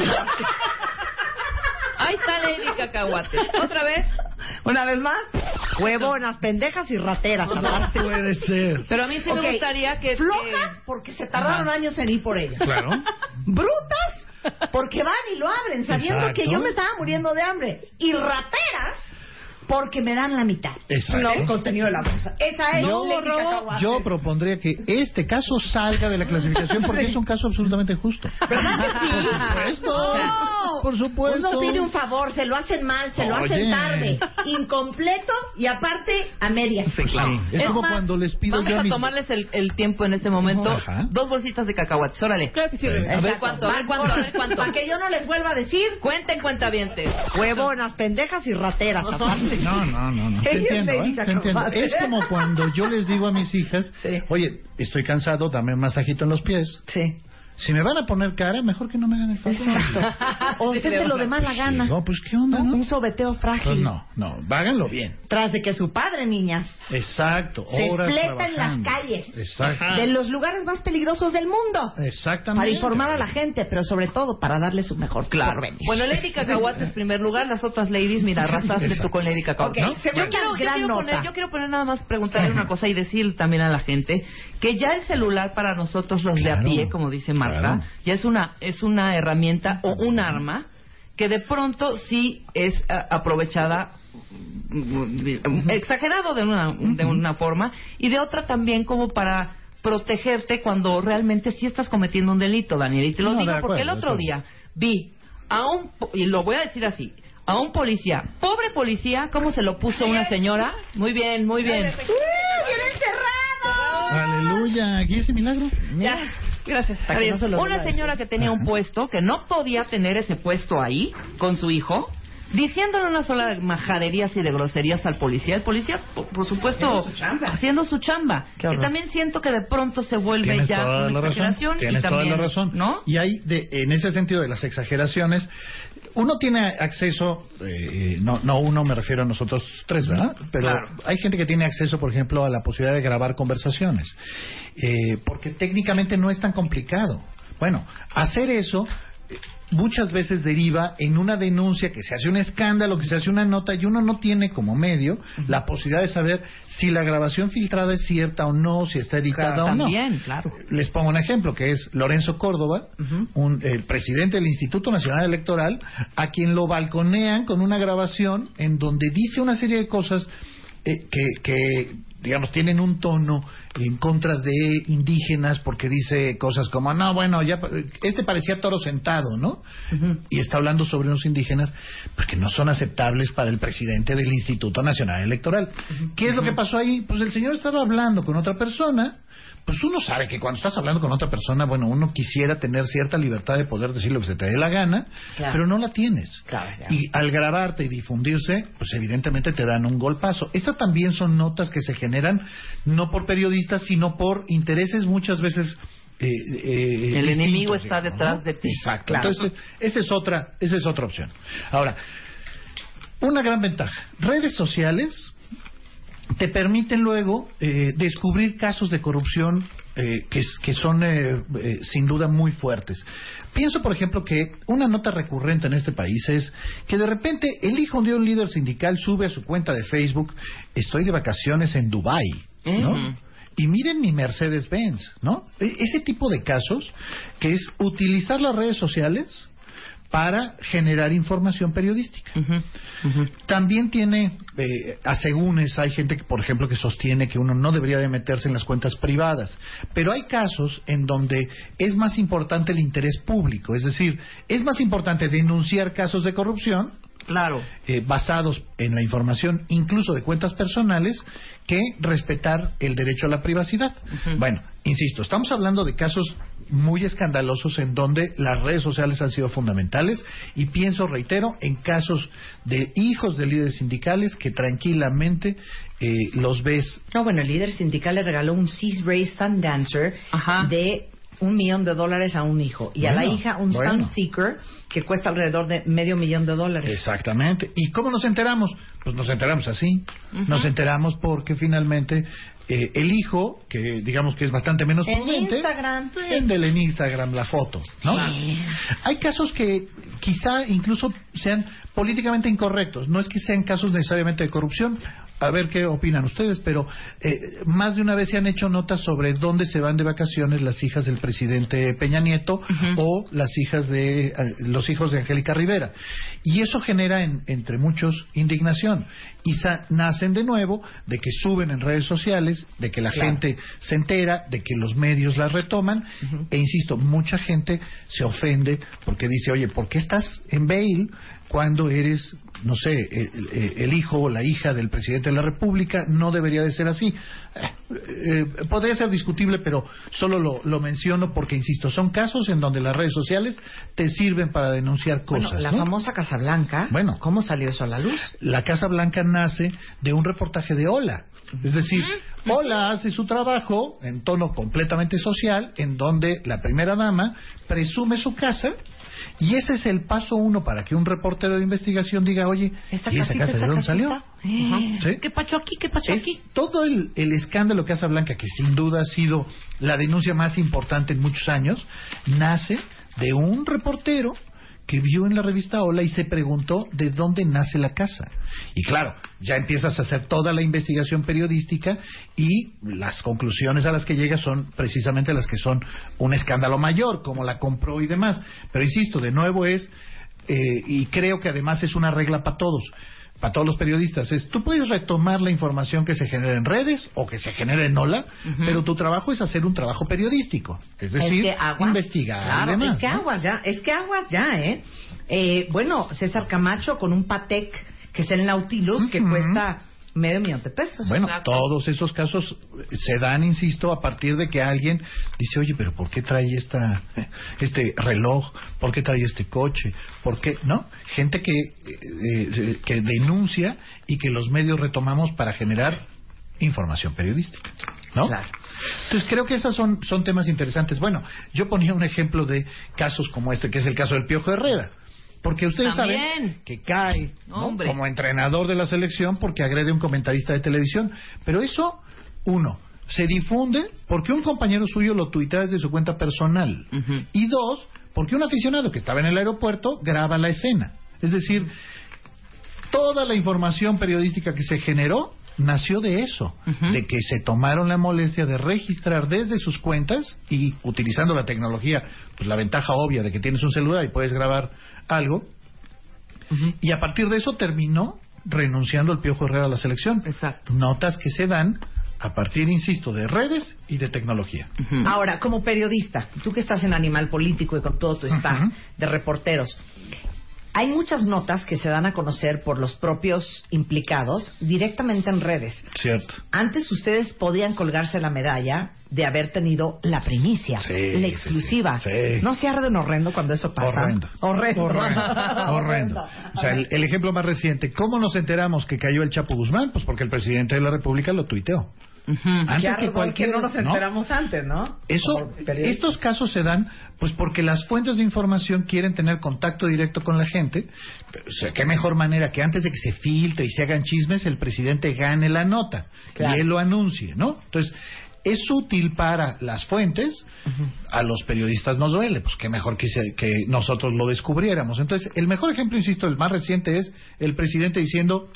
Ahí está Lady Cacahuates. Otra vez. Una vez más, huevonas, pendejas y rateras. No puede ser. Pero a mí sí me gustaría que... Flojas porque se tardaron Ajá. años en ir por ellas. Claro. Brutas porque van y lo abren sabiendo Exacto. que yo me estaba muriendo de hambre. Y rateras porque me dan la mitad. Exacto. El contenido de la bolsa. Esa es Yo- Cacahuate. Yo propondría que este caso salga de la clasificación porque es un caso absolutamente justo. ¿Verdad que sí? Por supuesto. No. Por supuesto. Uno pide un favor, se lo hacen mal, se lo hacen tarde, incompleto y aparte a medias. Sí, claro. Es, Es como más, cuando les pido Vamos yo a mis... tomarles el, el tiempo en este momento. Ajá. Dos bolsitas de cacahuates, órale. Claro que sí. A ver cuánto, a ver cuánto, a ver cuánto. Para que yo no les vuelva a decir Cuenten cuentavientes. huevonas, pendejas y rateras. aparte. No, no, no, no. Te entiendo, ¿eh? Te entiendo. Es como cuando yo les digo a mis hijas, Sí. oye, estoy cansado, dame un masajito en los pies. Sí. Si me van a poner cara, mejor que no me hagan el favor. O hacérselo de mala gana. No, pues qué onda, ¿no? Un sobeteo Pues frágil. no, no, háganlo bien. Tras de que su padre, niñas, Exacto. Se horas fleta en las calles. Exacto. de los lugares más peligrosos del mundo. Exactamente. Para informar a la gente, pero sobre todo para darle su mejor Claro. porvenir. Bueno, Lady Cacahuates en primer lugar, las otras ladies, mira, arrasaste tú con Lady Cacahuates. Ok, ¿no? yo, quiero, yo, poner, yo quiero poner nada más preguntarle una cosa y decir también a la gente que ya el celular para nosotros los de a pie, como dice Claro. ya es una, es una herramienta o un arma que de pronto sí es ah, aprovechada exagerado de una, de una forma y de otra también como para protegerte cuando realmente sí estás cometiendo un delito, Daniel. Y te lo No, digo acuerdo, porque el otro día vi a un, po- y lo voy a decir así, a un policía, pobre policía, ¿cómo se lo puso una señora? Muy bien, muy bien. Aleluya. ¿Aquí ese milagro? Ya. Gracias. No Una señora que tenía un puesto, que no podía tener ese puesto ahí con su hijo, diciéndole una sola de majaderías y de groserías al policía. El policía, por, por supuesto, Haciendo su chamba. haciendo su chamba. Qué Que también siento que de pronto se vuelve Tienes ya toda una la razón. exageración Tienes y también, toda la razón. ¿no? Y hay, de, en ese sentido de las exageraciones, uno tiene acceso, eh, no, no uno me refiero a nosotros tres, ¿verdad? Pero Claro. hay gente que tiene acceso, por ejemplo, a la posibilidad de grabar conversaciones, eh, porque técnicamente no es tan complicado. Bueno, hacer eso eh, muchas veces deriva en una denuncia que se hace un escándalo, que se hace una nota y uno no tiene como medio la posibilidad de saber si la grabación filtrada es cierta o no, si está editada Claro, o no. también, claro. Les pongo un ejemplo, que es Lorenzo Córdoba, un- el presidente del Instituto Nacional Electoral, a quien lo balconean con una grabación en donde dice una serie de cosas eh, que, que, digamos, tienen un tono en contra de indígenas, porque dice cosas como, no, bueno, ya este parecía toro sentado, ¿no? Y está hablando sobre unos indígenas pues, que no son aceptables para el presidente del Instituto Nacional Electoral. ¿Qué es lo que pasó ahí? Pues el señor estaba hablando con otra persona, pues uno sabe que cuando estás hablando con otra persona, bueno, uno quisiera tener cierta libertad de poder decir lo que se te dé la gana, Claro. pero no la tienes. Claro, claro. Y al grabarte y difundirse, pues evidentemente te dan un golpazo. Estas también son notas que se generan no por periodistas, sino por intereses muchas veces. eh, eh, El enemigo está digamos, detrás ¿no? de ti. Exacto. Claro. Entonces, esa es otra, esa es otra opción. Ahora, una gran ventaja. Redes sociales te permiten luego eh, descubrir casos de corrupción eh, que, que son eh, eh, sin duda muy fuertes. Pienso, por ejemplo, que una nota recurrente en este país es que de repente el hijo de un líder sindical sube a su cuenta de Facebook, estoy de vacaciones en. Ujú. Y miren mi Mercedes-Benz, ¿no? E- ese tipo de casos que es utilizar las redes sociales para generar información periodística. También tiene eh, asegúnes, hay gente que, por ejemplo, que sostiene que uno no debería de meterse en las cuentas privadas, pero hay casos en donde es más importante el interés público, es decir, es más importante denunciar casos de corrupción Claro. eh, basados en la información incluso de cuentas personales que respetar el derecho a la privacidad. Bueno, insisto, estamos hablando de casos muy escandalosos en donde las redes sociales han sido fundamentales y pienso, reitero, en casos de hijos de líderes sindicales que tranquilamente eh, los ves No, bueno, el líder sindical le regaló un Seas Ray Sun Dancer Ajá. de un millón de dólares a un hijo y a la hija un bueno. Sun Seeker que cuesta alrededor de medio millón de dólares. Exactamente. ¿Y cómo nos enteramos? Pues nos enteramos así. Nos enteramos porque finalmente eh, el hijo, que digamos que es bastante menos En prudente, Instagram, en Instagram la foto, ¿no? Hay casos que quizá incluso sean políticamente incorrectos. No es que sean casos necesariamente de corrupción. A ver qué opinan ustedes, pero eh, más de una vez se han hecho notas sobre dónde se van de vacaciones las hijas del presidente Peña Nieto o las hijas de eh, los hijos de Angélica Rivera. Y eso genera en- entre muchos indignación. Y sa- nacen de nuevo de que suben en redes sociales, de que la gente se entera, de que los medios las retoman. E insisto, mucha gente se ofende porque dice, oye, ¿por qué estás en bail cuando eres, no sé, el, hijo o la hija del presidente de la República? No debería de ser así. Eh, eh, podría ser discutible, pero solo lo, lo menciono porque, insisto, son casos en donde las redes sociales te sirven para denunciar cosas. Bueno, la ¿no? famosa Casa Blanca. Bueno. ¿Cómo salió eso a la luz? La Casa Blanca nace de un reportaje de Hola. Es decir, Hola hace su trabajo en tono completamente social, en donde la primera dama presume su casa. Y ese es el paso uno para que un reportero de investigación diga, oye, ¿Esa ¿y esa casita, casa de dónde salió? Eh. ¿Sí? ¿Qué pacho aquí? ¿Qué pacho Es aquí? todo el, el escándalo Casa Blanca, que sin duda ha sido la denuncia más importante en muchos años, nace de un reportero que vio en la revista Hola y se preguntó de dónde nace la casa. Y claro, ya empiezas a hacer toda la investigación periodística y las conclusiones a las que llegas son precisamente las que son un escándalo mayor, como la compró y demás. Pero insisto, de nuevo es, eh, y creo que además es una regla para todos para todos los periodistas es tú puedes retomar la información que se genera en redes o que se genera en Hola, pero tu trabajo es hacer un trabajo periodístico, es decir, es que aguas, investigar claro, demás. Es que ¿no? aguas ya, es que aguas ya, ¿eh? Eh, Bueno, César Camacho con un Patek que es el Nautilus que cuesta medio millón de pesos. Bueno, todos esos casos se dan, insisto, a partir de que alguien dice, oye, pero ¿por qué trae esta, este reloj? ¿Por qué trae este coche? ¿Por qué? ¿No? Gente que, eh, eh, que denuncia y que los medios retomamos para generar información periodística. ¿No? Claro. Entonces creo que esos son, son temas interesantes. Bueno, yo ponía un ejemplo de casos como este, que es el caso del Piojo Herrera. Porque ustedes También. saben que cae como entrenador de la selección porque agrede a un comentarista de televisión. Pero eso, uno, se difunde porque un compañero suyo lo tuitea desde su cuenta personal. Y dos, porque un aficionado que estaba en el aeropuerto graba la escena. Es decir, toda la información periodística que se generó nació de eso, de que se tomaron la molestia de registrar desde sus cuentas y utilizando la tecnología, pues la ventaja obvia de que tienes un celular y puedes grabar algo, y a partir de eso terminó renunciando el Piojo Herrera a la selección. Exacto. Notas que se dan a partir, insisto, de redes y de tecnología. Ahora, como periodista, tú que estás en Animal Político y con todo tu staff Ujú. de reporteros, hay muchas notas que se dan a conocer por los propios implicados directamente en redes. Cierto. Antes ustedes podían colgarse la medalla de haber tenido la primicia, Sí, la exclusiva. sí, sí. ¿No se arden horrendo cuando eso pasa? Horrendo. Horrendo. Horrendo. Horrendo. O sea, el, el ejemplo más reciente, ¿cómo nos enteramos que cayó el Chapo Guzmán? Pues porque el presidente de la República lo tuiteó. Ujú. Antes que cualquier que no nos ¿no? enteramos antes, ¿no? Eso, estos casos se dan pues porque las fuentes de información quieren tener contacto directo con la gente. O sea, qué mejor manera que antes de que se filtre y se hagan chismes, el presidente gane la nota Claro. y él lo anuncie, ¿no? Entonces, es útil para las fuentes, a los periodistas nos duele, pues qué mejor que, se- que nosotros lo descubriéramos. Entonces, el mejor ejemplo, insisto, el más reciente es el presidente diciendo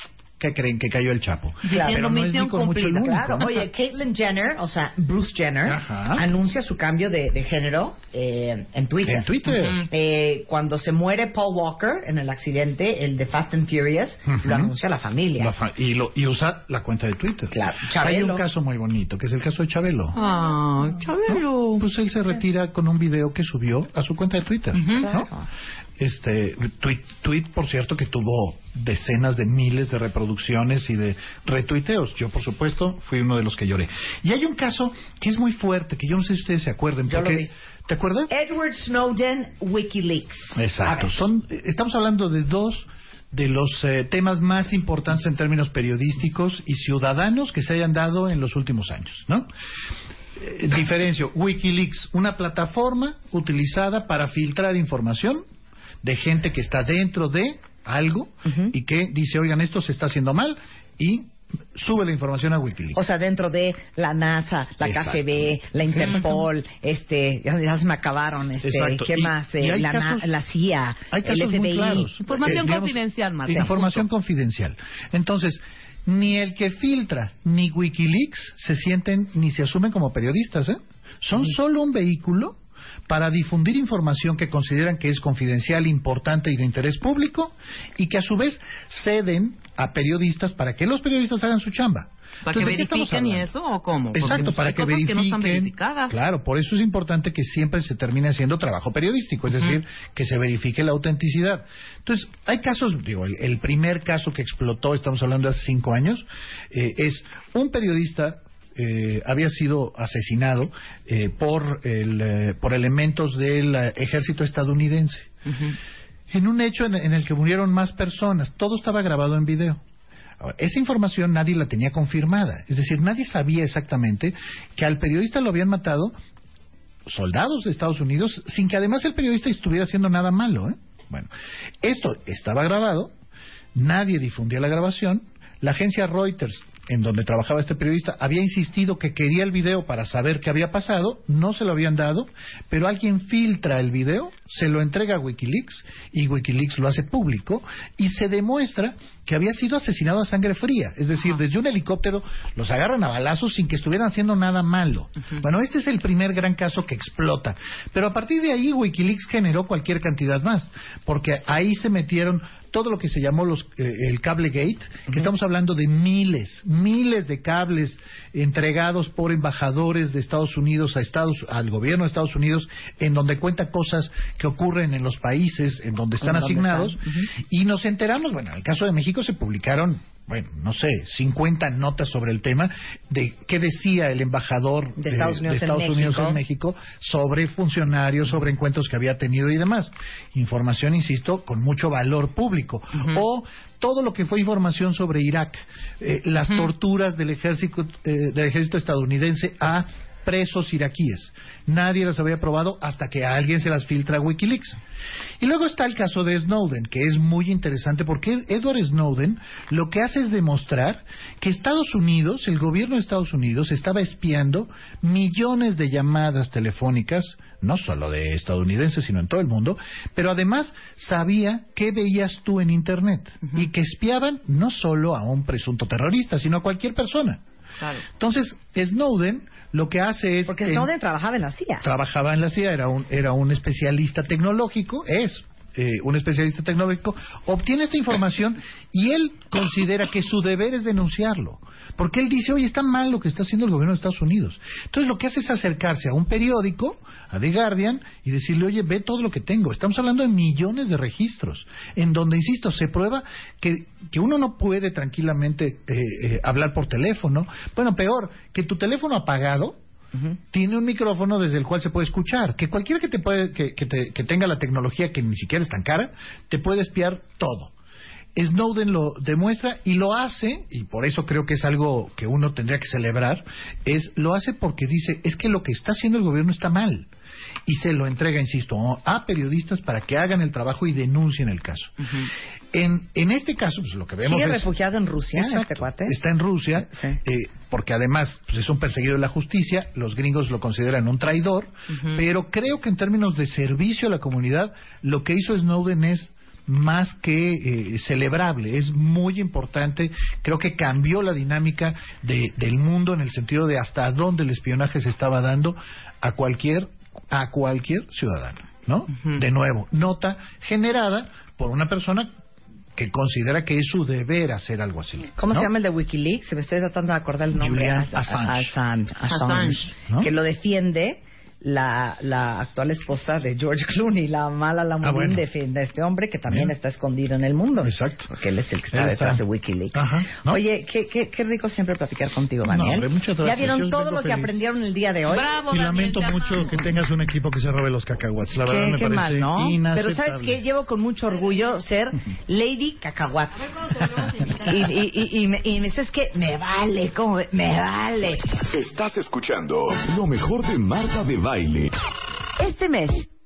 ¿qué creen? Que cayó el Chapo. Pero no es ni con mucho el cumplida. único, Claro, oye, Caitlyn Jenner, o sea, Bruce Jenner, Ajá. anuncia su cambio de, de género eh, en Twitter. En Twitter. Eh, cuando se muere Paul Walker en el accidente, el de Fast and Furious, lo anuncia la familia. La fa- y, lo, y usa la cuenta de Twitter. Claro, Hay Chabelo. un caso muy bonito, que es el caso de Chabelo. Ah, Chabelo. Pues él se retira con un video que subió a su cuenta de Twitter. ¿no? Este tweet, tweet, por cierto, que tuvo decenas de miles de reproducciones y de retuiteos. Yo, por supuesto, fui uno de los que lloré. Y hay un caso que es muy fuerte, que yo no sé si ustedes se acuerden. Yo lo porque, vi. ¿Te acuerdas? Edward Snowden, WikiLeaks. Exacto. Son, eh, estamos hablando de dos de los eh, temas más importantes en términos periodísticos y ciudadanos que se hayan dado en los últimos años, ¿no? Eh, diferencio, WikiLeaks, una plataforma utilizada para filtrar información de gente que está dentro de algo y que dice, oigan, esto se está haciendo mal y sube la información a WikiLeaks. O sea, dentro de la NASA, la. KGB, la Interpol, este, ya, ya se me acabaron, este, Exacto. ¿qué Y- más? y Eh, la, na- casos- la CIA, Hay el casos muy FBI. claros. Información Eh, digamos, confidencial, Marta. Información confidencial. Entonces, ni el que filtra ni Wikileaks se sienten ni se asumen como periodistas, ¿eh? Son solo un vehículo para difundir información que consideran que es confidencial, importante y de interés público y que a su vez ceden a periodistas para que los periodistas hagan su chamba. ¿Para que Entonces, ¿de qué estamos verifiquen y eso o cómo? Porque Exacto, para hay que cosas verifiquen. que no están verificadas. Claro, por eso es importante que siempre se termine haciendo trabajo periodístico, es decir, que se verifique la autenticidad. Entonces, hay casos, digo, el, el primer caso que explotó, estamos hablando de hace cinco años, eh, es un periodista eh, había sido asesinado eh, por, el, eh, por elementos del eh, ejército estadounidense. En un hecho en, en el que murieron más personas, todo estaba grabado en video. Esa información nadie la tenía confirmada, es decir, nadie sabía exactamente que al periodista lo habían matado soldados de Estados Unidos sin que además el periodista estuviera haciendo nada malo. ¿eh? Bueno, esto estaba grabado, nadie difundía la grabación, la agencia Reuters en donde trabajaba este periodista había insistido que quería el video para saber qué había pasado, no se lo habían dado, pero alguien filtra el video, se lo entrega a Wikileaks y Wikileaks lo hace público y se demuestra que había sido asesinado a sangre fría, es decir, desde un helicóptero los agarran a balazos sin que estuvieran haciendo nada malo. Bueno, este es el primer gran caso que explota, pero a partir de ahí Wikileaks generó cualquier cantidad más, porque ahí se metieron todo lo que se llamó los, eh, el cable gate, que estamos hablando de miles, miles de cables entregados por embajadores de Estados Unidos a Estados, al gobierno de Estados Unidos, en donde cuenta cosas que ocurren en los países en donde están En asignados, están. y nos enteramos, bueno, en el caso de México se publicaron bueno, no sé, 50 notas sobre el tema de qué decía el embajador De Estados Unidos Estados en México sobre funcionarios, sobre encuentros que había tenido y demás. Información, insisto, con mucho valor público. O todo lo que fue información sobre Irak, eh, las torturas del ejército, eh, del ejército estadounidense a presos iraquíes. Nadie las había probado hasta que a alguien se las filtra a Wikileaks. Y luego está el caso de Snowden, que es muy interesante porque Edward Snowden lo que hace es demostrar que Estados Unidos, el gobierno de Estados Unidos, estaba espiando millones de llamadas telefónicas, no solo de estadounidenses, sino en todo el mundo, pero además sabía qué veías tú en Internet y que espiaban no solo a un presunto terrorista, sino a cualquier persona. Claro. Entonces, Snowden lo que hace es... Porque en- Snowden trabajaba en la CIA. trabajaba en la CIA, era un, era un especialista tecnológico, es eh, un especialista tecnológico, obtiene esta información y él considera que su deber es denunciarlo. Porque él dice, oye, está mal lo que está haciendo el gobierno de Estados Unidos. Entonces lo que hace es acercarse a un periódico, a The Guardian, y decirle, oye, ve todo lo que tengo. Estamos hablando de millones de registros, en donde, insisto, se prueba que, que uno no puede tranquilamente eh, eh, hablar por teléfono. Bueno, peor, que tu teléfono apagado tiene un micrófono desde el cual se puede escuchar. Que cualquiera que, te puede, que, que te- que tenga la tecnología que ni siquiera es tan cara, te puede espiar todo. Snowden lo demuestra y lo hace, y por eso creo que es algo que uno tendría que celebrar, es lo hace porque dice, es que lo que está haciendo el gobierno está mal. Y se lo entrega, insisto, a periodistas para que hagan el trabajo y denuncien el caso. En, en este caso, pues lo que vemos Sigue es... refugiado en Rusia, Exacto. este cuate. Está en Rusia, Sí. eh, porque además pues, es un perseguido de la justicia, los gringos lo consideran un traidor, pero creo que en términos de servicio a la comunidad, lo que hizo Snowden es más que eh, celebrable, es muy importante, creo que cambió la dinámica de- del mundo en el sentido de hasta dónde el espionaje se estaba dando a cualquier a cualquier ciudadano, ¿no? De nuevo, nota generada por una persona que considera que es su deber hacer algo así. ¿Cómo ¿no? se llama el de Wikileaks? Se me estoy tratando de acordar el nombre. Julian Assange. Assange. Assange, Assange, ¿no? Que lo defiende la, la actual esposa de George Clooney, la mala la Ah, bueno. defiende a este hombre que también Bien. está escondido en el mundo. Exacto. Porque él es el que está Él detrás está. de Wikileaks. Ajá, ¿no? Oye, qué, qué, qué rico siempre platicar contigo, No, Daniel. hombre, muchas ¿Ya gracias. vieron Yo todo lo que feliz. aprendieron el día de hoy? Bravo, Y Daniel, lamento mucho que tengas un equipo que se robe los cacahuates. La verdad Qué, me qué parece mal, ¿no? Pero. ¿sabes qué? Llevo con mucho orgullo ser Lady Cacahuat. Y, y, y, y, me, y me dices que me vale, ¿cómo? ve? Me vale. Estás escuchando lo mejor de Marta de Baile. Este mes,